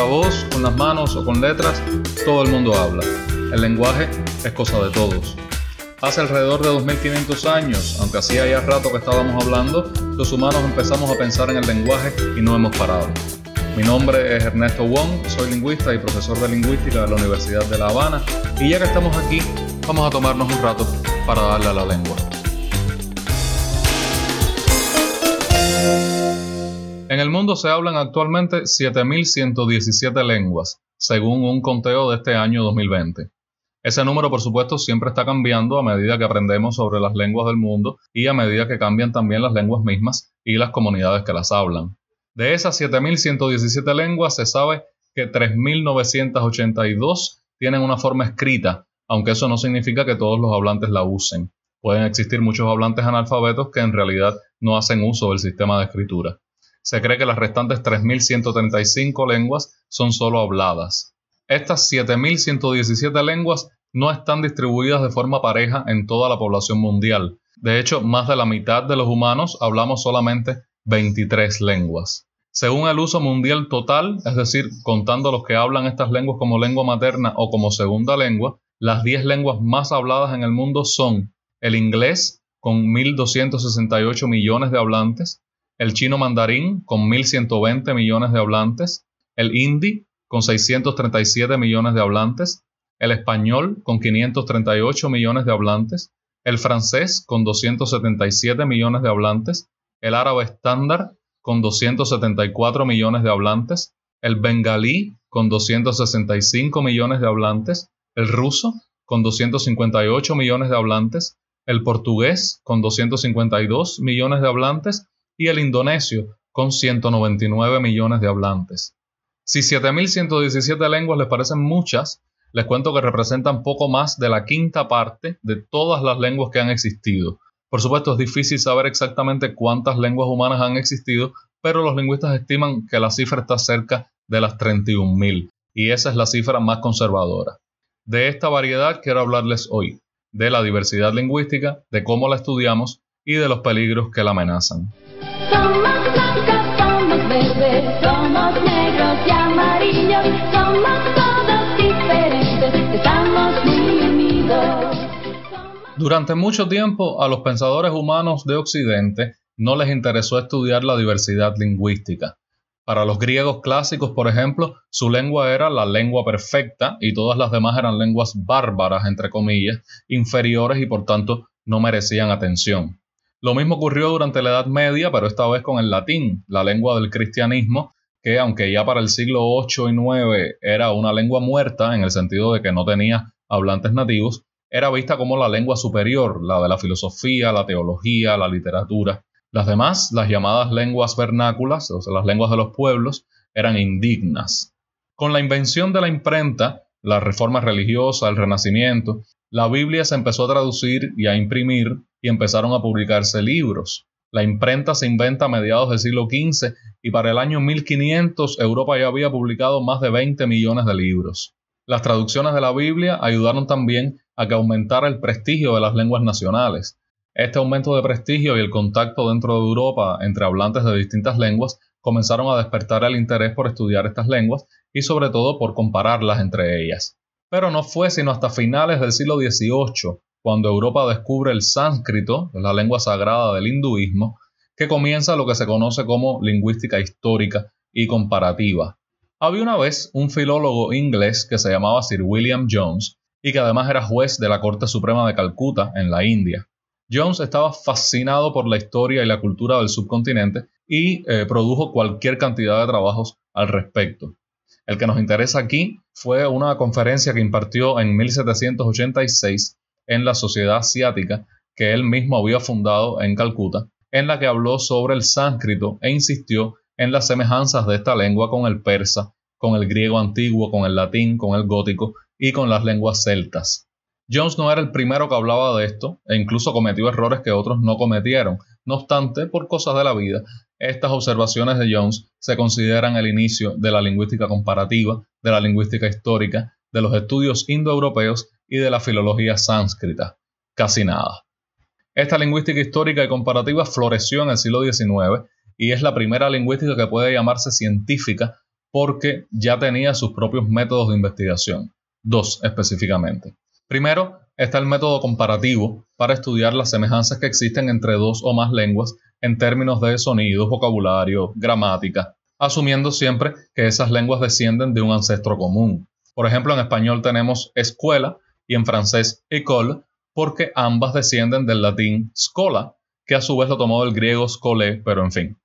la voz, con las manos o con letras, todo el mundo habla. El lenguaje es cosa de todos. Hace alrededor de 2500 años, aunque hacía ya rato que estábamos hablando, los humanos empezamos a pensar en el lenguaje y no hemos parado. Mi nombre es Ernesto Wong, soy lingüista y profesor de lingüística de la Universidad de La Habana y ya que estamos aquí, vamos a tomarnos un rato para darle a la lengua. En el mundo se hablan actualmente 7.117 lenguas, según un conteo de este año 2020. Ese número, por supuesto, siempre está cambiando a medida que aprendemos sobre las lenguas del mundo y a medida que cambian también las lenguas mismas y las comunidades que las hablan. De esas 7.117 lenguas se sabe que 3.982 tienen una forma escrita, aunque eso no significa que todos los hablantes la usen. Pueden existir muchos hablantes analfabetos que en realidad no hacen uso del sistema de escritura se cree que las restantes 3.135 lenguas son solo habladas. Estas 7.117 lenguas no están distribuidas de forma pareja en toda la población mundial. De hecho, más de la mitad de los humanos hablamos solamente 23 lenguas. Según el uso mundial total, es decir, contando los que hablan estas lenguas como lengua materna o como segunda lengua, las 10 lenguas más habladas en el mundo son el inglés, con 1.268 millones de hablantes, el chino mandarín con 1.120 millones de hablantes, el hindi con 637 millones de hablantes, el español con 538 millones de hablantes, el francés con 277 millones de hablantes, el árabe estándar con 274 millones de hablantes, el bengalí con 265 millones de hablantes, el ruso con 258 millones de hablantes, el portugués con 252 millones de hablantes y el indonesio, con 199 millones de hablantes. Si 7.117 lenguas les parecen muchas, les cuento que representan poco más de la quinta parte de todas las lenguas que han existido. Por supuesto, es difícil saber exactamente cuántas lenguas humanas han existido, pero los lingüistas estiman que la cifra está cerca de las 31.000, y esa es la cifra más conservadora. De esta variedad quiero hablarles hoy, de la diversidad lingüística, de cómo la estudiamos y de los peligros que la amenazan. Somos somos negros y amarillos, todos diferentes, estamos. Durante mucho tiempo a los pensadores humanos de Occidente no les interesó estudiar la diversidad lingüística. Para los griegos clásicos, por ejemplo, su lengua era la lengua perfecta y todas las demás eran lenguas bárbaras, entre comillas, inferiores y por tanto no merecían atención. Lo mismo ocurrió durante la Edad Media, pero esta vez con el latín, la lengua del cristianismo, que aunque ya para el siglo 8 y 9 era una lengua muerta, en el sentido de que no tenía hablantes nativos, era vista como la lengua superior, la de la filosofía, la teología, la literatura. Las demás, las llamadas lenguas vernáculas, o sea, las lenguas de los pueblos, eran indignas. Con la invención de la imprenta, la reforma religiosa, el renacimiento, la Biblia se empezó a traducir y a imprimir y empezaron a publicarse libros. La imprenta se inventa a mediados del siglo XV y para el año 1500 Europa ya había publicado más de 20 millones de libros. Las traducciones de la Biblia ayudaron también a que aumentara el prestigio de las lenguas nacionales. Este aumento de prestigio y el contacto dentro de Europa entre hablantes de distintas lenguas comenzaron a despertar el interés por estudiar estas lenguas y sobre todo por compararlas entre ellas. Pero no fue sino hasta finales del siglo XVIII, cuando Europa descubre el sánscrito, la lengua sagrada del hinduismo, que comienza lo que se conoce como lingüística histórica y comparativa. Había una vez un filólogo inglés que se llamaba Sir William Jones y que además era juez de la Corte Suprema de Calcuta, en la India. Jones estaba fascinado por la historia y la cultura del subcontinente y eh, produjo cualquier cantidad de trabajos al respecto. El que nos interesa aquí fue una conferencia que impartió en 1786 en la Sociedad Asiática que él mismo había fundado en Calcuta, en la que habló sobre el sánscrito e insistió en las semejanzas de esta lengua con el persa, con el griego antiguo, con el latín, con el gótico y con las lenguas celtas. Jones no era el primero que hablaba de esto e incluso cometió errores que otros no cometieron. No obstante, por cosas de la vida, estas observaciones de Jones se consideran el inicio de la lingüística comparativa, de la lingüística histórica, de los estudios indoeuropeos y de la filología sánscrita. Casi nada. Esta lingüística histórica y comparativa floreció en el siglo XIX y es la primera lingüística que puede llamarse científica porque ya tenía sus propios métodos de investigación, dos específicamente. Primero, está el método comparativo para estudiar las semejanzas que existen entre dos o más lenguas en términos de sonidos, vocabulario, gramática, asumiendo siempre que esas lenguas descienden de un ancestro común. Por ejemplo, en español tenemos escuela y en francés école, porque ambas descienden del latín scola, que a su vez lo tomó del griego scole, pero en fin.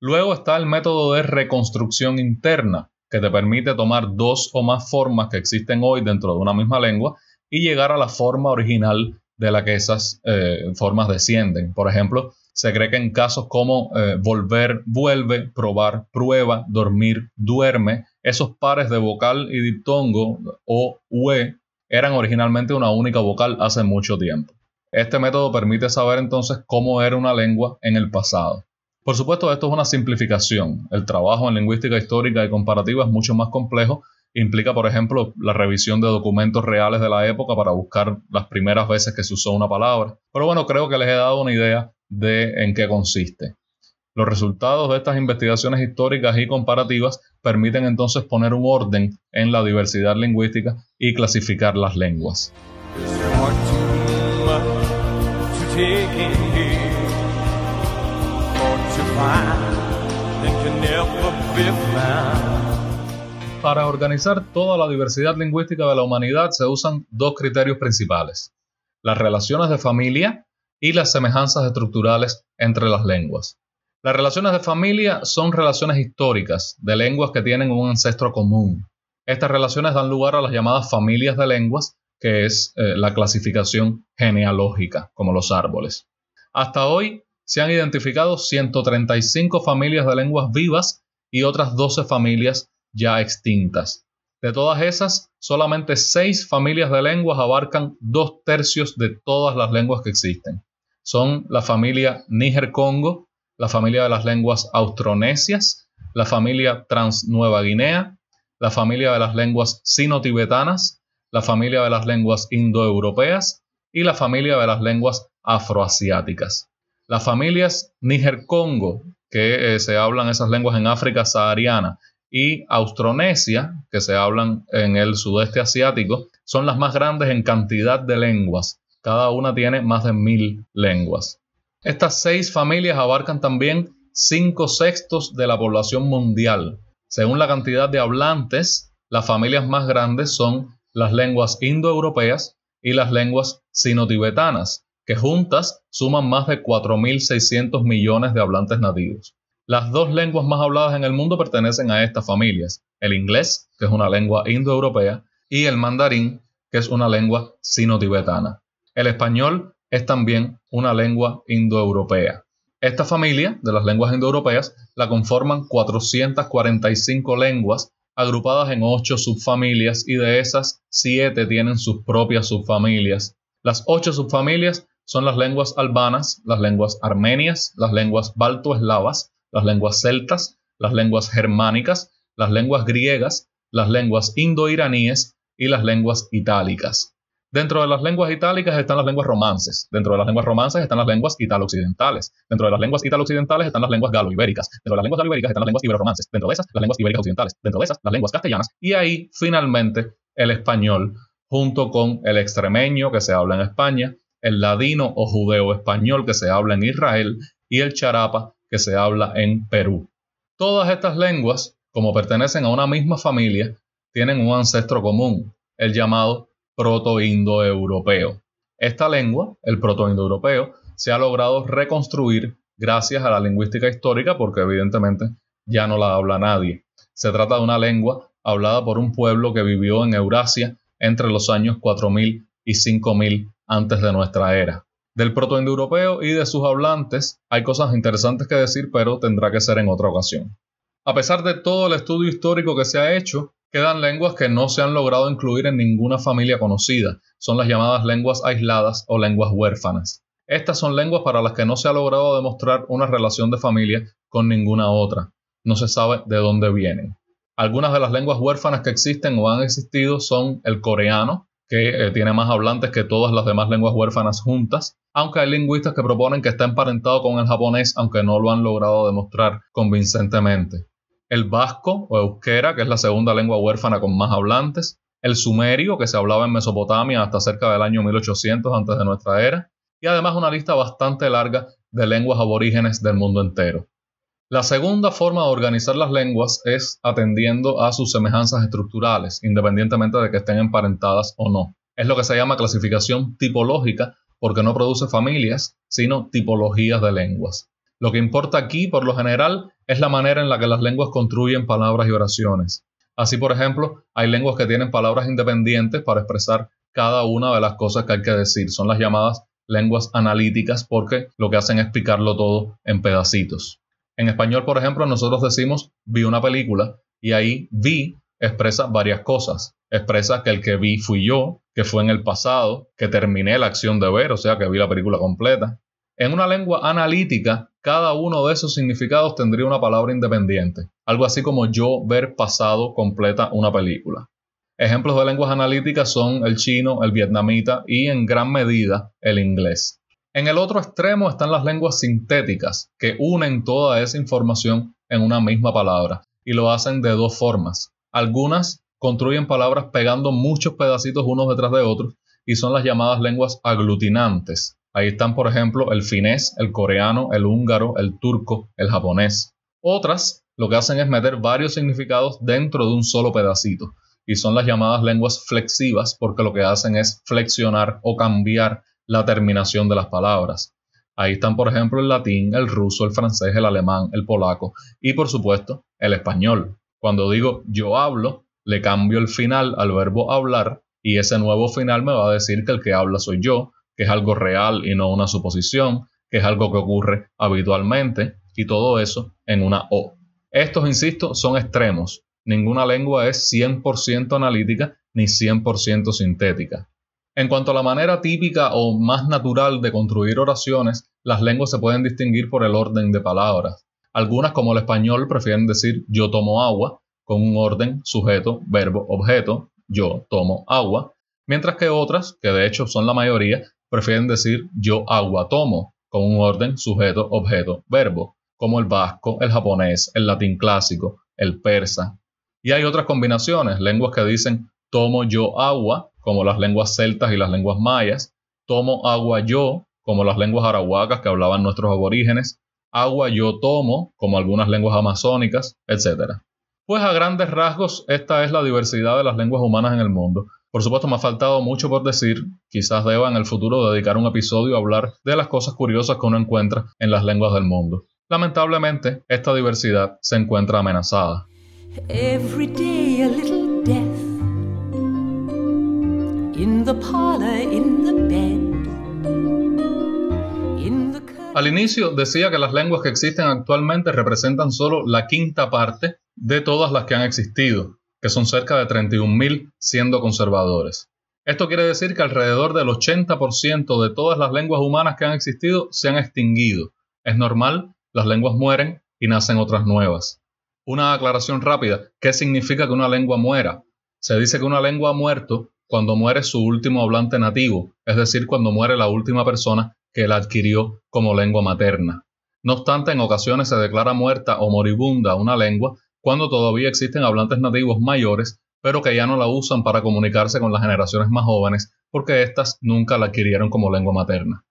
Luego está el método de reconstrucción interna, que te permite tomar dos o más formas que existen hoy dentro de una misma lengua y llegar a la forma original de la que esas eh, formas descienden. Por ejemplo, se cree que en casos como eh, volver, vuelve, probar, prueba, dormir, duerme, esos pares de vocal y diptongo o ue eran originalmente una única vocal hace mucho tiempo. Este método permite saber entonces cómo era una lengua en el pasado. Por supuesto, esto es una simplificación. El trabajo en lingüística histórica y comparativa es mucho más complejo. Implica, por ejemplo, la revisión de documentos reales de la época para buscar las primeras veces que se usó una palabra. Pero bueno, creo que les he dado una idea de en qué consiste. Los resultados de estas investigaciones históricas y comparativas permiten entonces poner un orden en la diversidad lingüística y clasificar las lenguas. Para organizar toda la diversidad lingüística de la humanidad se usan dos criterios principales, las relaciones de familia y las semejanzas estructurales entre las lenguas. Las relaciones de familia son relaciones históricas de lenguas que tienen un ancestro común. Estas relaciones dan lugar a las llamadas familias de lenguas, que es eh, la clasificación genealógica, como los árboles. Hasta hoy se han identificado 135 familias de lenguas vivas y otras 12 familias ya extintas. De todas esas, solamente 6 familias de lenguas abarcan dos tercios de todas las lenguas que existen. Son la familia Níger-Congo, la familia de las lenguas austronesias, la familia Trans-Nueva Guinea, la familia de las lenguas sino-tibetanas, la familia de las lenguas indoeuropeas y la familia de las lenguas afroasiáticas. Las familias Níger-Congo, que eh, se hablan esas lenguas en África sahariana, y Austronesia, que se hablan en el sudeste asiático, son las más grandes en cantidad de lenguas. Cada una tiene más de mil lenguas. Estas seis familias abarcan también cinco sextos de la población mundial. Según la cantidad de hablantes, las familias más grandes son las lenguas indoeuropeas y las lenguas sino-tibetanas, que juntas suman más de 4.600 millones de hablantes nativos. Las dos lenguas más habladas en el mundo pertenecen a estas familias, el inglés, que es una lengua indoeuropea, y el mandarín, que es una lengua sino-tibetana. El español es también una lengua indoeuropea. Esta familia de las lenguas indoeuropeas la conforman 445 lenguas agrupadas en 8 subfamilias y de esas 7 tienen sus propias subfamilias. Las 8 subfamilias son las lenguas albanas, las lenguas armenias, las lenguas baltoeslavas, las lenguas celtas, las lenguas germánicas, las lenguas griegas, las lenguas indoiraníes y las lenguas itálicas. Dentro de las lenguas itálicas están las lenguas romances. Dentro de las lenguas romances están las lenguas italo-occidentales. Dentro de las lenguas italo-occidentales están las lenguas galo-ibéricas. Dentro de las lenguas galo-ibéricas están las lenguas ibero-romances. Dentro de esas, las lenguas ibéricas occidentales. Dentro de esas, las lenguas castellanas. Y ahí, finalmente, el español, junto con el extremeño que se habla en España, el ladino o judeo-español que se habla en Israel y el charapa que se habla en Perú. Todas estas lenguas, como pertenecen a una misma familia, tienen un ancestro común, el llamado proto-indoeuropeo. Esta lengua, el proto-indoeuropeo, se ha logrado reconstruir gracias a la lingüística histórica porque evidentemente ya no la habla nadie. Se trata de una lengua hablada por un pueblo que vivió en Eurasia entre los años 4000 y 5000 antes de nuestra era. Del protoindoeuropeo y de sus hablantes hay cosas interesantes que decir, pero tendrá que ser en otra ocasión. A pesar de todo el estudio histórico que se ha hecho, quedan lenguas que no se han logrado incluir en ninguna familia conocida. Son las llamadas lenguas aisladas o lenguas huérfanas. Estas son lenguas para las que no se ha logrado demostrar una relación de familia con ninguna otra. No se sabe de dónde vienen. Algunas de las lenguas huérfanas que existen o han existido son el coreano, que eh, tiene más hablantes que todas las demás lenguas huérfanas juntas, aunque hay lingüistas que proponen que está emparentado con el japonés, aunque no lo han logrado demostrar convincentemente. El vasco o euskera, que es la segunda lengua huérfana con más hablantes, el sumerio, que se hablaba en Mesopotamia hasta cerca del año 1800 antes de nuestra era, y además una lista bastante larga de lenguas aborígenes del mundo entero. La segunda forma de organizar las lenguas es atendiendo a sus semejanzas estructurales, independientemente de que estén emparentadas o no. Es lo que se llama clasificación tipológica porque no produce familias, sino tipologías de lenguas. Lo que importa aquí, por lo general, es la manera en la que las lenguas construyen palabras y oraciones. Así, por ejemplo, hay lenguas que tienen palabras independientes para expresar cada una de las cosas que hay que decir. Son las llamadas lenguas analíticas porque lo que hacen es picarlo todo en pedacitos. En español, por ejemplo, nosotros decimos vi una película y ahí vi expresa varias cosas. Expresa que el que vi fui yo, que fue en el pasado, que terminé la acción de ver, o sea, que vi la película completa. En una lengua analítica, cada uno de esos significados tendría una palabra independiente, algo así como yo ver pasado completa una película. Ejemplos de lenguas analíticas son el chino, el vietnamita y en gran medida el inglés. En el otro extremo están las lenguas sintéticas, que unen toda esa información en una misma palabra, y lo hacen de dos formas. Algunas construyen palabras pegando muchos pedacitos unos detrás de otros, y son las llamadas lenguas aglutinantes, Ahí están, por ejemplo, el finés, el coreano, el húngaro, el turco, el japonés. Otras lo que hacen es meter varios significados dentro de un solo pedacito y son las llamadas lenguas flexivas porque lo que hacen es flexionar o cambiar la terminación de las palabras. Ahí están, por ejemplo, el latín, el ruso, el francés, el alemán, el polaco y, por supuesto, el español. Cuando digo yo hablo, le cambio el final al verbo hablar y ese nuevo final me va a decir que el que habla soy yo, que es algo real y no una suposición, que es algo que ocurre habitualmente, y todo eso en una O. Estos, insisto, son extremos. Ninguna lengua es 100% analítica ni 100% sintética. En cuanto a la manera típica o más natural de construir oraciones, las lenguas se pueden distinguir por el orden de palabras. Algunas, como el español, prefieren decir yo tomo agua, con un orden sujeto, verbo, objeto, yo tomo agua, mientras que otras, que de hecho son la mayoría, prefieren decir yo agua tomo, con un orden sujeto, objeto, verbo, como el vasco, el japonés, el latín clásico, el persa. Y hay otras combinaciones, lenguas que dicen tomo yo agua, como las lenguas celtas y las lenguas mayas, tomo agua yo, como las lenguas arahuacas que hablaban nuestros aborígenes, agua yo tomo, como algunas lenguas amazónicas, etc. Pues a grandes rasgos, esta es la diversidad de las lenguas humanas en el mundo. Por supuesto, me ha faltado mucho por decir. Quizás deba en el futuro dedicar un episodio a hablar de las cosas curiosas que uno encuentra en las lenguas del mundo. Lamentablemente, esta diversidad se encuentra amenazada. Al inicio decía que las lenguas que existen actualmente representan solo la quinta parte de todas las que han existido, que son cerca de 31.000 siendo conservadores. Esto quiere decir que alrededor del 80% de todas las lenguas humanas que han existido se han extinguido. Es normal, las lenguas mueren y nacen otras nuevas. Una aclaración rápida, ¿qué significa que una lengua muera? Se dice que una lengua ha muerto cuando muere su último hablante nativo, es decir, cuando muere la última persona que la adquirió como lengua materna. No obstante, en ocasiones se declara muerta o moribunda una lengua cuando todavía existen hablantes nativos mayores, pero que ya no la usan para comunicarse con las generaciones más jóvenes porque éstas nunca la adquirieron como lengua materna.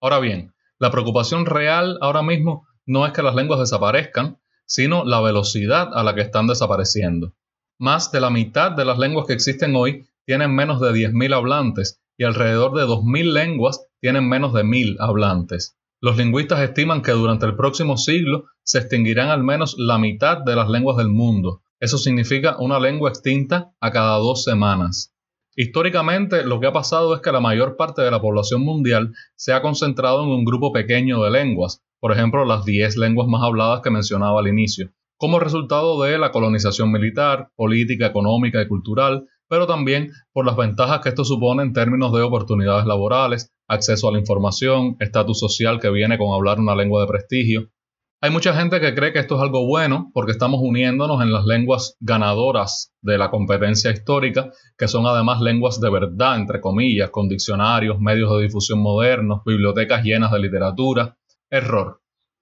Ahora bien, la preocupación real ahora mismo no es que las lenguas desaparezcan, sino la velocidad a la que están desapareciendo. Más de la mitad de las lenguas que existen hoy tienen menos de 10.000 hablantes y alrededor de 2.000 lenguas tienen menos de 1.000 hablantes. Los lingüistas estiman que durante el próximo siglo se extinguirán al menos la mitad de las lenguas del mundo. Eso significa una lengua extinta a cada dos semanas. Históricamente, lo que ha pasado es que la mayor parte de la población mundial se ha concentrado en un grupo pequeño de lenguas, por ejemplo, las 10 lenguas más habladas que mencionaba al inicio, como resultado de la colonización militar, política, económica y cultural, pero también por las ventajas que esto supone en términos de oportunidades laborales, acceso a la información, estatus social que viene con hablar una lengua de prestigio. Hay mucha gente que cree que esto es algo bueno porque estamos uniéndonos en las lenguas ganadoras de la competencia histórica, que son además lenguas de verdad, entre comillas, con diccionarios, medios de difusión modernos, bibliotecas llenas de literatura. Error.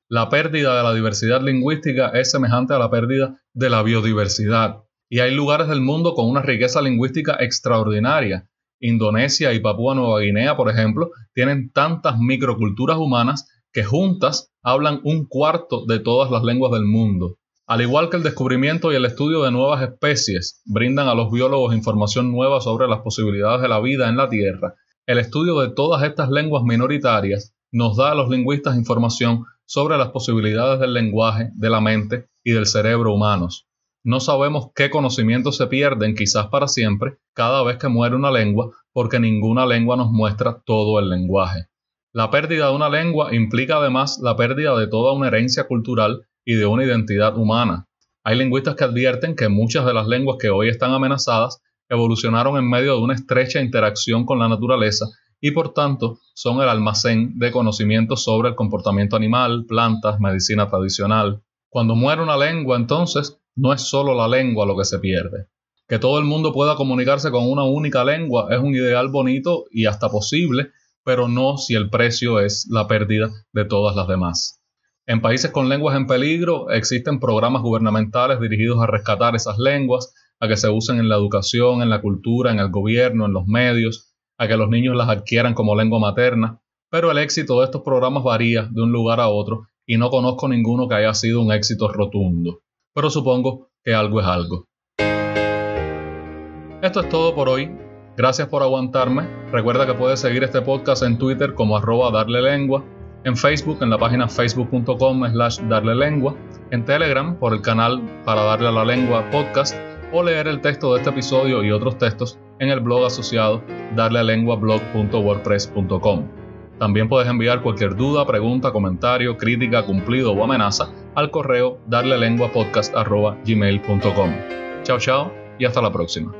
la pérdida de la diversidad lingüística es semejante a la pérdida de la biodiversidad. Y hay lugares del mundo con una riqueza lingüística extraordinaria. Indonesia y Papúa Nueva Guinea, por ejemplo, tienen tantas microculturas humanas que juntas hablan un cuarto de todas las lenguas del mundo. Al igual que el descubrimiento y el estudio de nuevas especies brindan a los biólogos información nueva sobre las posibilidades de la vida en la Tierra, el estudio de todas estas lenguas minoritarias nos da a los lingüistas información sobre las posibilidades del lenguaje, de la mente y del cerebro humanos. No sabemos qué conocimientos se pierden quizás para siempre cada vez que muere una lengua porque ninguna lengua nos muestra todo el lenguaje. La pérdida de una lengua implica además la pérdida de toda una herencia cultural y de una identidad humana. Hay lingüistas que advierten que muchas de las lenguas que hoy están amenazadas evolucionaron en medio de una estrecha interacción con la naturaleza y por tanto son el almacén de conocimientos sobre el comportamiento animal, plantas, medicina tradicional. Cuando muere una lengua, entonces, no es solo la lengua lo que se pierde. Que todo el mundo pueda comunicarse con una única lengua es un ideal bonito y hasta posible, pero no si el precio es la pérdida de todas las demás. En países con lenguas en peligro existen programas gubernamentales dirigidos a rescatar esas lenguas, a que se usen en la educación, en la cultura, en el gobierno, en los medios, a que los niños las adquieran como lengua materna, pero el éxito de estos programas varía de un lugar a otro y no conozco ninguno que haya sido un éxito rotundo, pero supongo que algo es algo. Esto es todo por hoy. Gracias por aguantarme. Recuerda que puedes seguir este podcast en Twitter como arroba darle lengua, en Facebook en la página facebook.com slash darle lengua, en Telegram por el canal para darle a la lengua podcast o leer el texto de este episodio y otros textos en el blog asociado darlelenguablog.wordpress.com. También puedes enviar cualquier duda, pregunta, comentario, crítica, cumplido o amenaza al correo darlelenguapodcast.gmail.com. Chao, chao y hasta la próxima.